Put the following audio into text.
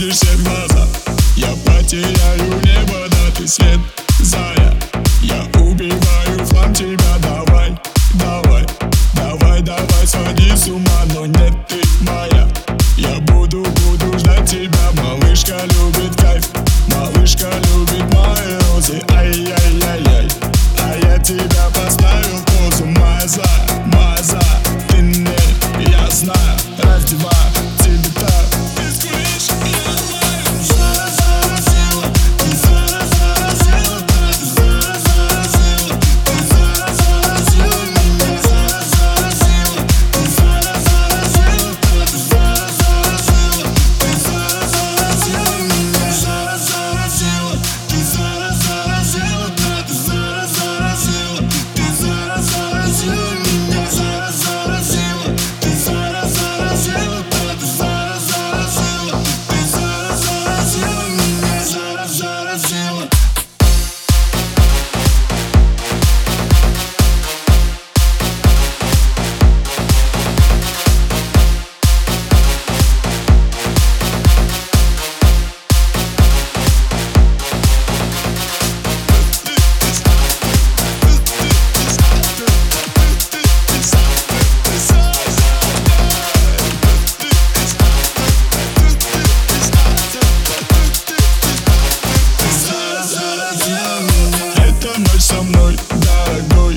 December. I know